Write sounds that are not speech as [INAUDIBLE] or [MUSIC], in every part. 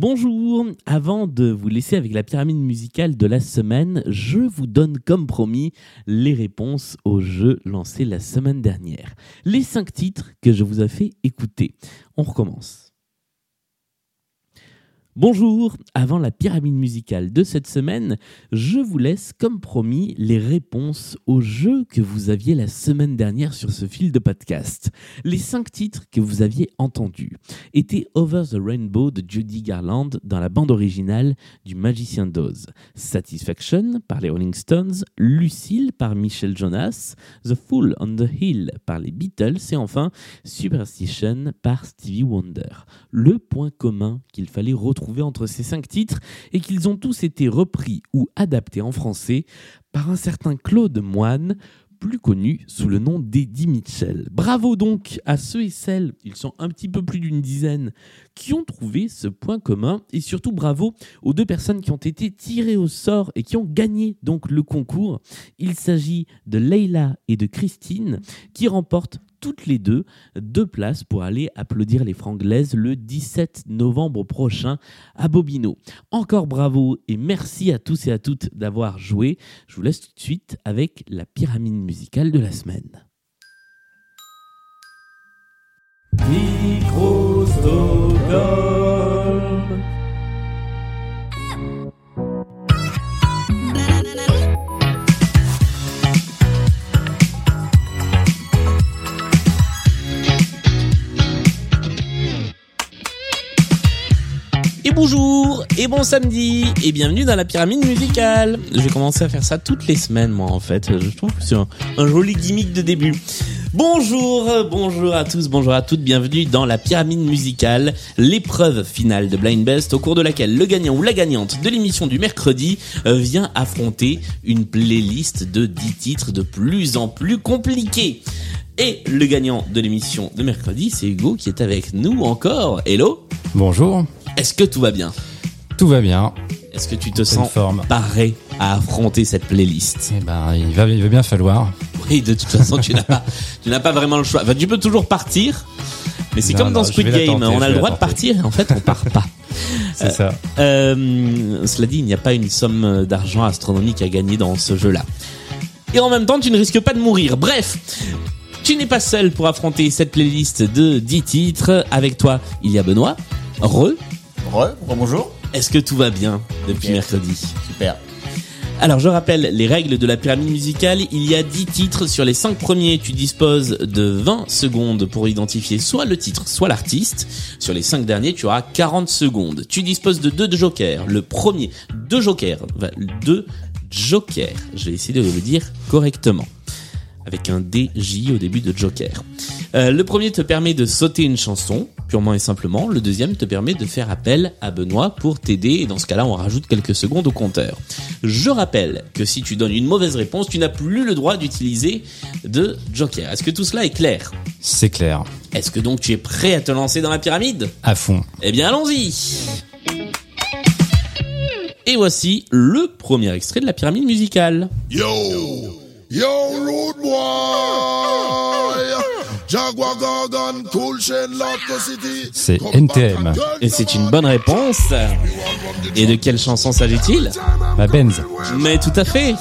Bonjour, avant de vous laisser avec la pyramide musicale de la semaine, je vous donne comme promis les réponses aux jeux lancés la semaine dernière. Les cinq titres que je vous ai fait écouter. On recommence. Bonjour, avant la pyramide musicale de cette semaine, je vous laisse comme promis les réponses aux jeux que vous aviez la semaine dernière sur ce fil de podcast. Les cinq titres que vous aviez entendus étaient Over the Rainbow de Judy Garland dans la bande originale du Magicien d'Oz, Satisfaction par les Rolling Stones, Lucille par Michel Jonas, The Fool on the Hill par les Beatles et enfin Superstition par Stevie Wonder. Le point commun qu'il fallait retrouver entre ces cinq titres et qu'ils ont tous été repris ou adaptés en français par un certain Claude Moine, plus connu sous le nom d'Eddie Mitchell. Bravo donc à ceux et celles, ils sont un petit peu plus d'une dizaine, qui ont trouvé ce point commun et surtout bravo aux deux personnes qui ont été tirées au sort et qui ont gagné donc le concours. Il s'agit de Leila et de Christine qui remportent toutes les deux deux places pour aller applaudir les Franglaises le 17 novembre prochain à Bobino. Encore bravo et merci à tous et à toutes d'avoir joué. Je vous laisse tout de suite avec la pyramide musicale de la semaine. Bonjour et bon samedi et bienvenue dans la pyramide musicale. Je vais commencer à faire ça toutes les semaines moi en fait. Je trouve que c'est un, joli gimmick de début. Bonjour, bonjour à tous, bonjour à toutes, bienvenue dans la pyramide musicale, l'épreuve finale de Blind Best au cours de laquelle le gagnant ou la gagnante de l'émission du mercredi euh, vient affronter une playlist de 10 titres de plus en plus compliqués. Et le gagnant de l'émission de mercredi, c'est Hugo qui est avec nous encore. Hello Bonjour est-ce que tout va bien Tout va bien. Est-ce que tu te sens paré à affronter cette playlist Eh ben, il va, il va bien falloir. Oui, de toute façon, tu n'as pas, [LAUGHS] tu n'as pas vraiment le choix. tu peux toujours partir, mais c'est comme dans Squid Game. on a le droit de partir et en fait, on part pas. [LAUGHS] c'est ça. Euh, cela dit, il n'y a pas une somme d'argent astronomique à gagner dans ce jeu-là. Et en même temps, tu ne risques pas de mourir. Bref, tu n'es pas seul pour affronter cette playlist de 10 titres. Avec toi, il y a Benoît. Re. Re, bonjour. Est-ce que tout va bien depuis mercredi Super. Alors je rappelle les règles de la pyramide musicale, il y a 10 titres, sur les 5 premiers tu disposes de 20 secondes pour identifier soit le titre soit l'artiste, sur les 5 derniers tu auras 40 secondes. Tu disposes de deux jokers, le premier, deux jokers, deux jokers, je vais essayer de le dire correctement avec un DJ au début de Joker. Euh, le premier te permet de sauter une chanson, purement et simplement. Le deuxième te permet de faire appel à Benoît pour t'aider et dans ce cas-là, on rajoute quelques secondes au compteur. Je rappelle que si tu donnes une mauvaise réponse, tu n'as plus le droit d'utiliser de Joker. Est-ce que tout cela est clair? C'est clair. Est-ce que donc tu es prêt à te lancer dans la pyramide? À fond. Eh bien, allons-y Et voici le premier extrait de la pyramide musicale. Yo Yo, rude boy. C'est NTM. Et c'est une bonne réponse. Et de quelle chanson s'agit-il La Benz. Mais tout à fait.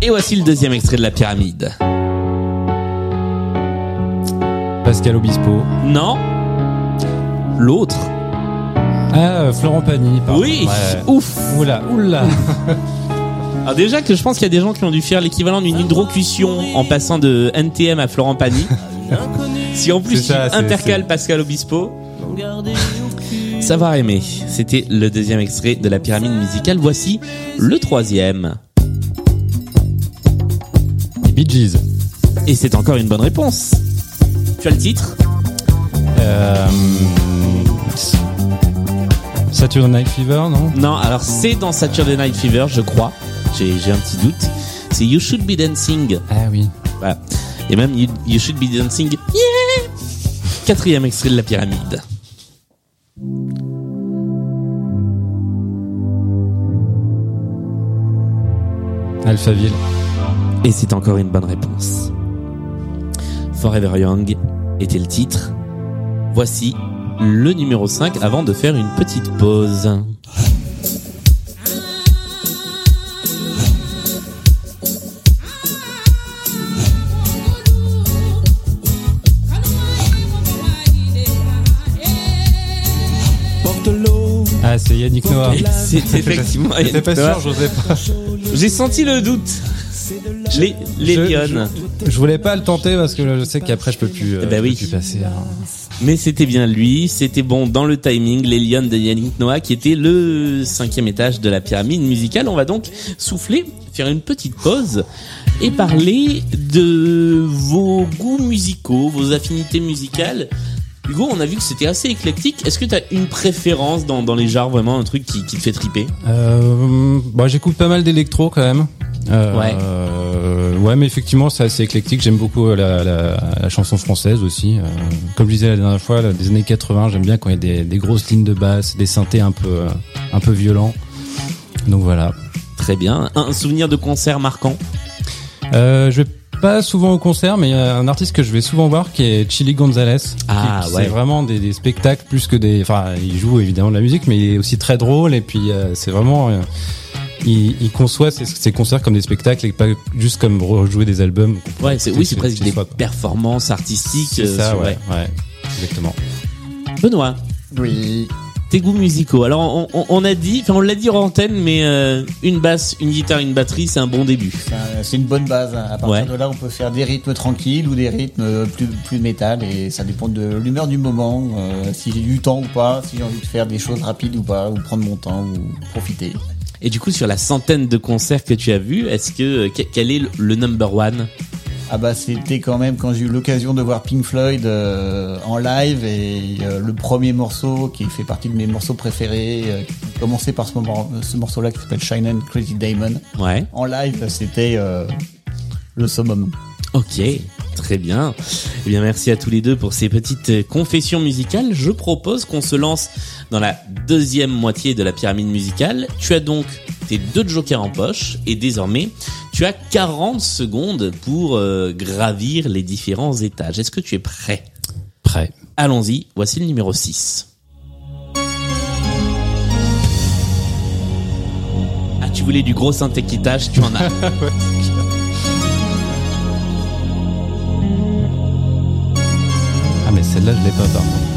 Et voici le deuxième extrait de la pyramide. Pascal Obispo. Non. L'autre. Ah, Florent Pagny. Oui. Ouf. Oula, oula. Alors [LAUGHS] déjà que je pense qu'il y a des gens qui ont dû faire l'équivalent d'une hydrocution en passant de NTM à Florent Pagny. [LAUGHS] si en plus tu intercales Pascal Obispo, savoir aimer. C'était le deuxième extrait de la pyramide musicale. Voici le troisième. Les Bee Gees. Et c'est encore une bonne réponse. Tu as le titre? Euh... Saturday Night Fever, non Non, alors c'est dans Saturday Night Fever, je crois. J'ai un petit doute. C'est You Should Be Dancing. Ah oui. Voilà. Et même you, Should Be Dancing. Yeah Quatrième extrait de la pyramide. Alphaville. Et c'est encore une bonne réponse. Forever Young était le titre. Voici le numéro 5 avant de faire une petite pause. Porte l'eau. Ah, c'est Yannick Noah. C'est effectivement J'étais pas Yannick Noah. sûr, j'osais pas. J'ai senti le doute. Les, les Je-. Je voulais pas le tenter parce que je sais qu'après je peux plus, euh, ben je peux oui. plus passer. hein. Mais c'était bien lui, c'était bon dans le timing, les Lyon de Yannick Noah qui était le cinquième étage de la pyramide musicale. On va donc souffler, faire une petite pause et parler de vos goûts musicaux, vos affinités musicales. Hugo, on a vu que c'était assez éclectique. Est-ce que tu as une préférence dans, dans les genres, vraiment un truc qui, qui te fait triper? Euh, bah, j'écoute pas mal d'électro quand même. Euh, Ouais. euh, ouais, mais effectivement, c'est assez éclectique. J'aime beaucoup euh, la, la, la chanson française aussi. Euh, comme je disais la dernière fois, des années 80, j'aime bien quand il y a des, des grosses lignes de basse, des synthés un peu, euh, un peu violents. Donc voilà. Très bien. Un souvenir de concert marquant? Euh, je vais pas souvent au concert, mais il y a un artiste que je vais souvent voir qui est Chili Gonzalez. Ah, qui, ouais. C'est vraiment des, des spectacles plus que des. Enfin, il joue évidemment de la musique, mais il est aussi très drôle et puis euh, c'est vraiment. euh, il, il conçoit ses, ses concerts comme des spectacles et pas juste comme rejouer des albums. Ouais, c'est oui, c'est presque des performances artistiques. C'est euh, ça, sur- ouais, ouais, exactement. Benoît, Oui. tes goûts musicaux. Alors on, on- on a dit, enfin on l'a dit en antenne, mais euh, une basse, une guitare, une batterie, c'est un bon début. C'est un- C'est une bonne base. À partir Ouais. de là, on peut faire des rythmes tranquilles ou des rythmes plus, plus métal et ça dépend de l'humeur du moment, euh, si j'ai du temps ou pas, si j'ai envie de faire des choses rapides ou pas, ou prendre mon temps ou profiter. Et du coup, sur la centaine de concerts que tu as vus, est-ce que que- quel est le, number one? Ah bah c'était quand même quand j'ai eu l'occasion de voir Pink Floyd euh, en live et euh, le premier morceau qui fait partie de mes morceaux préférés, euh, qui commençait par ce, moment, ce morceau-là qui s'appelle Shine and Crazy Diamond. Ouais. En live, c'était euh, le summum. Ok, très bien. Eh bien, merci à tous les deux pour ces petites euh, confessions musicales. Je propose qu'on se lance dans la deuxième moitié de la pyramide musicale. Tu as donc tes deux jokers en poche et désormais, tu as 40 secondes pour euh, gravir les différents étages. Est-ce que tu es prêt? Prêt. Allons-y, voici le numéro 6. Ah, tu voulais du gros synthé qui tâche, tu en as. [LAUGHS] celle-là, je l'ai pas, par contre.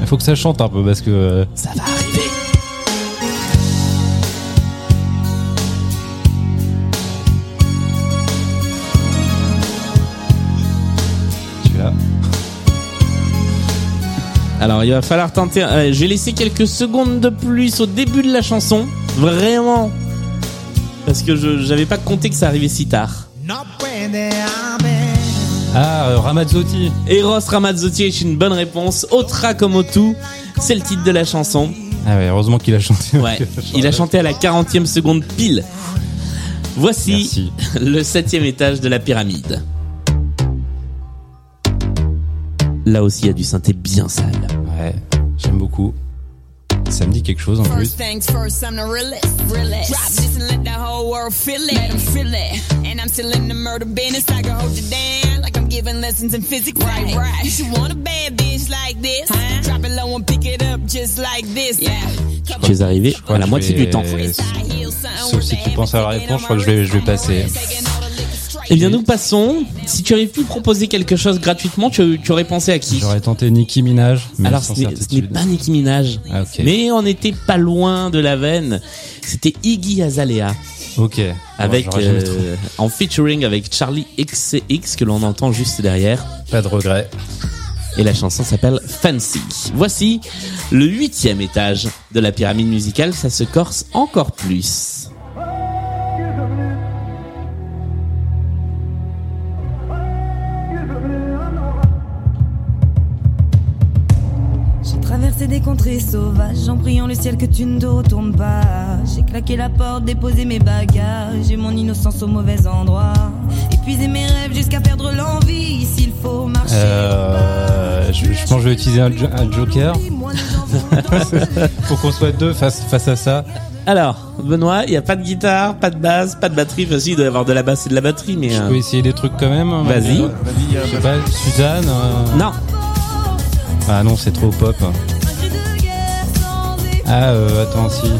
Il faut que ça chante un peu parce que. euh, Ça va arriver. tu l'as. Alors il va falloir tenter. euh, J'ai laissé quelques secondes de plus au début de la chanson, vraiment, parce que je j'avais pas compté que ça arrivait si tard. Ah, euh, Ramazzotti. Eros Ramazzotti est une bonne réponse. Otra comme Otu, c'est le titre de la chanson. Ah ouais, heureusement qu'il a chanté. Ouais, [LAUGHS] il a chanté à la 40e seconde pile. Voici Merci. [LAUGHS] le septième étage de la pyramide. Là aussi, il y a du synthé bien sale. Ouais, j'aime beaucoup. Ça me dit quelque chose en plus. First things first, I'm the realest. realest. World feel it. Let 'em feel it. And I'm still in the murder business. I can hold you down like I'm giving lessons in physics. Right, right. You should want a bad bitch like this. Drop it low and pick it up just like this. Yeah. Tu es arrivé crois à la moitié vais- du temps. Sauf si tu penses à la réponse, je crois que je vais, je vais passer. Eh bien, nous passons. Si tu avais pu proposer quelque chose gratuitement, tu, tu aurais pensé à qui? J'aurais tenté Nicki Minaj, mais Alors, sans ce n'est ce n'est certitude. pas Nicki Minaj. Ah. Mais on n'était pas loin de la veine. C'était Iggy Azalea. Ok. Avec, euh, en featuring avec Charlie XCX que l'on entend juste derrière. Pas de regret. Et la chanson s'appelle Fancy. Voici le huitième étage de la pyramide musicale. Ça se corse encore plus. Traversé des contrées sauvages en priant le ciel que tu ne te retournes pas. J'ai claqué la porte, déposé mes bagages et mon innocence au mauvais endroit. Épuisé mes rêves jusqu'à perdre l'envie. S'il faut marcher. Euh, je, je pense que je vais utiliser un, jo- un joker. [LAUGHS] Faut qu'on soit deux face, face à ça. Alors, Benoît, il n'y a pas de guitare, pas de basse, pas de batterie. Si, il doit y avoir de la basse et de la batterie, mais... Je euh, peux essayer des trucs quand même. Vas-y. Euh, Vas-y, euh, Je sais pas, Suzanne. euh, Non, Ah non, c'est trop pop. Ah, euh, attends, si.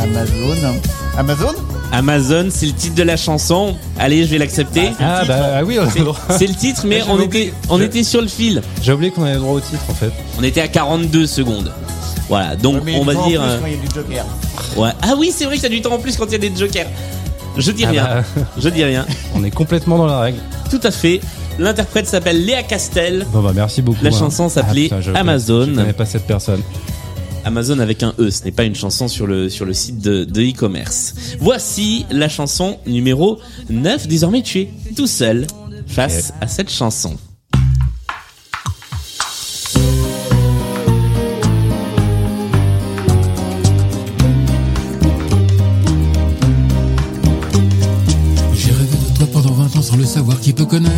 Amazon. Amazon Amazon, c'est le titre de la chanson. Allez, je vais l'accepter. Ah, bah ah oui, on a le droit. C'est le titre, mais J'avais on était, on Je- était sur le fil. J'ai oublié qu'on avait le droit au titre en fait. On était à 42 secondes. Voilà, donc mais on va en dire... plus euh, quand il y a du Joker. ouais. Ah oui, c'est vrai que t'as du temps en plus quand il y a des jokers. Je dis Ah rien. bah, Je dis rien. [LAUGHS] on est complètement dans la règle. Tout à fait. L'interprète s'appelle Léa Castel. Bon bah merci beaucoup. La hein. chanson s'appelait putain, je- Amazon. Je connais pas cette personne. Amazon avec un E, ce n'est pas une chanson sur le, sur le site de de e-commerce. Voici la chanson numéro 9. Désormais, tu es tout seul face à cette chanson. Savoir qui peut connaître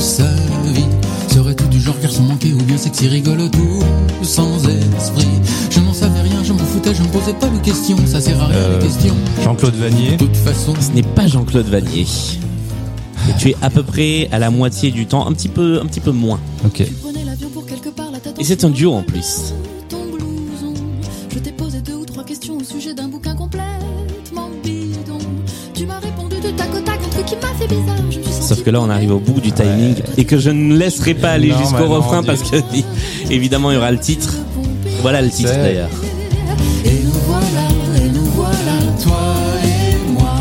sa vie. Serais-tu du genre garçon manqué ou bien sexy rigolo tout sans esprit Je n'en savais rien, je m'en foutais, je me posais pas de questions, ça sert à rien Euh, les questions. Jean-Claude Vanier. De toute façon, Ce n'est pas Jean-Claude Vanier. Et tu es à peu près à la moitié du temps, un petit peu, un petit peu moins. Ok. Et c'est un duo en plus. Que là, on arrive au bout du timing et que je ne laisserai pas aller jusqu'au bah non, refrain parce que [LAUGHS] évidemment il y aura le titre. Voilà le titre d'ailleurs. et nous voilà, et nous voilà, toi et moi,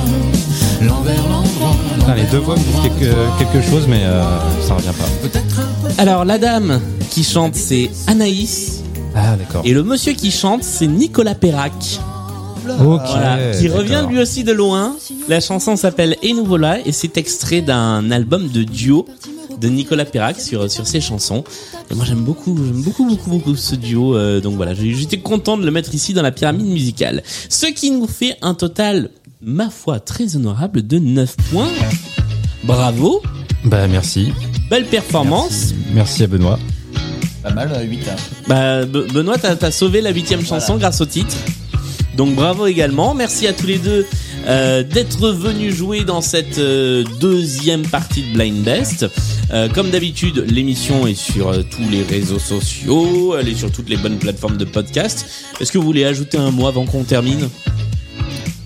l'envers, l'endroit. Les deux voix me disent quelque, quelque chose, mais euh, ça revient pas. Alors la dame qui chante c'est Anaïs Ah d'accord. et le monsieur qui chante c'est Nicolas Perrac. Voilà, qui revient lui aussi de loin. La chanson s'appelle Et nous voilà et c'est extrait d'un album de duo de Nicolas Perrac sur sur ses chansons. Et moi j'aime beaucoup, j'aime beaucoup beaucoup beaucoup ce duo. euh, donc voilà, j'étais content de le mettre ici dans la pyramide musicale. Ce qui nous fait un total, ma foi, très honorable de 9 points. Bravo, Bah merci. belle performance. Merci, Merci à Benoît. Pas mal, 8 Bah, Be- Benoît, t'as as sauvé la huitième chanson grâce au titre. Donc bravo également. Merci à tous les deux euh, d'être venus jouer dans cette euh, deuxième partie de Blind Best. Euh, comme d'habitude, l'émission est sur tous les réseaux sociaux, elle est sur toutes les bonnes plateformes de podcast. Est-ce que vous voulez ajouter un mot avant qu'on termine?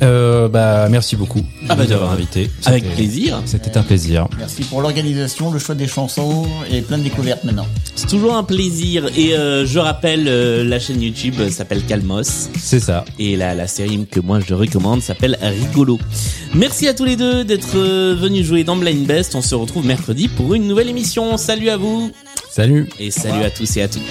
Euh, bah merci beaucoup. Ah bah, de nous de avoir rien. invités. Avec C'était- plaisir. C'était un plaisir. Merci pour l'organisation, le choix des chansons et plein de découvertes maintenant. C'est toujours un plaisir. Et euh, je rappelle, euh, la chaîne YouTube s'appelle Calmos. C'est ça. Et la, la série que moi je recommande s'appelle Rigolo. Merci à tous les deux d'être euh, venus jouer dans Blind Best. On se retrouve mercredi pour une nouvelle émission. Salut à vous Salut. et salut à tous et à toutes.